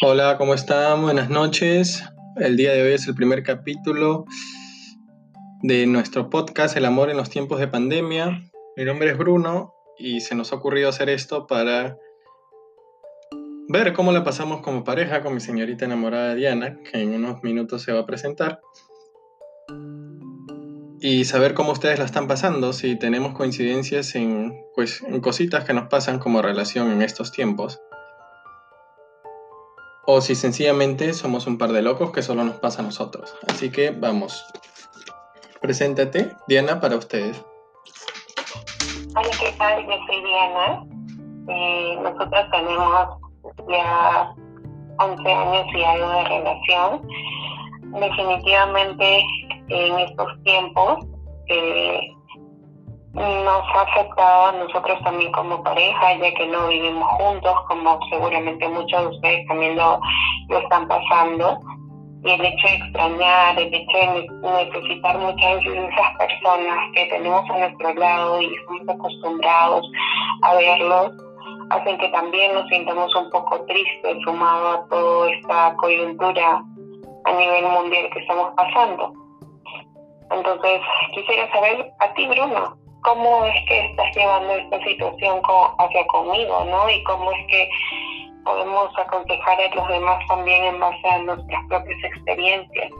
Hola, ¿cómo están? Buenas noches. El día de hoy es el primer capítulo de nuestro podcast El amor en los tiempos de pandemia. Mi nombre es Bruno y se nos ha ocurrido hacer esto para ver cómo la pasamos como pareja con mi señorita enamorada Diana, que en unos minutos se va a presentar. Y saber cómo ustedes la están pasando, si tenemos coincidencias en, pues, en cositas que nos pasan como relación en estos tiempos o si sencillamente somos un par de locos que solo nos pasa a nosotros. Así que vamos. Preséntate, Diana, para ustedes. Hola, ¿qué tal? Yo soy Diana. Eh, nosotros tenemos ya 11 años y algo de relación. Definitivamente en estos tiempos eh, nos ha afectado a nosotros también como pareja, ya que no vivimos juntos, como seguramente muchos de ustedes también lo, lo están pasando. Y el hecho de extrañar, el hecho de necesitar muchas de esas personas que tenemos a nuestro lado y estamos acostumbrados a verlos, hacen que también nos sintamos un poco tristes sumado a toda esta coyuntura a nivel mundial que estamos pasando. Entonces, quisiera saber a ti, Bruno, cómo es que estás llevando esta situación hacia conmigo, ¿no? Y cómo es que podemos aconsejar a los demás también en base a nuestras propias experiencias.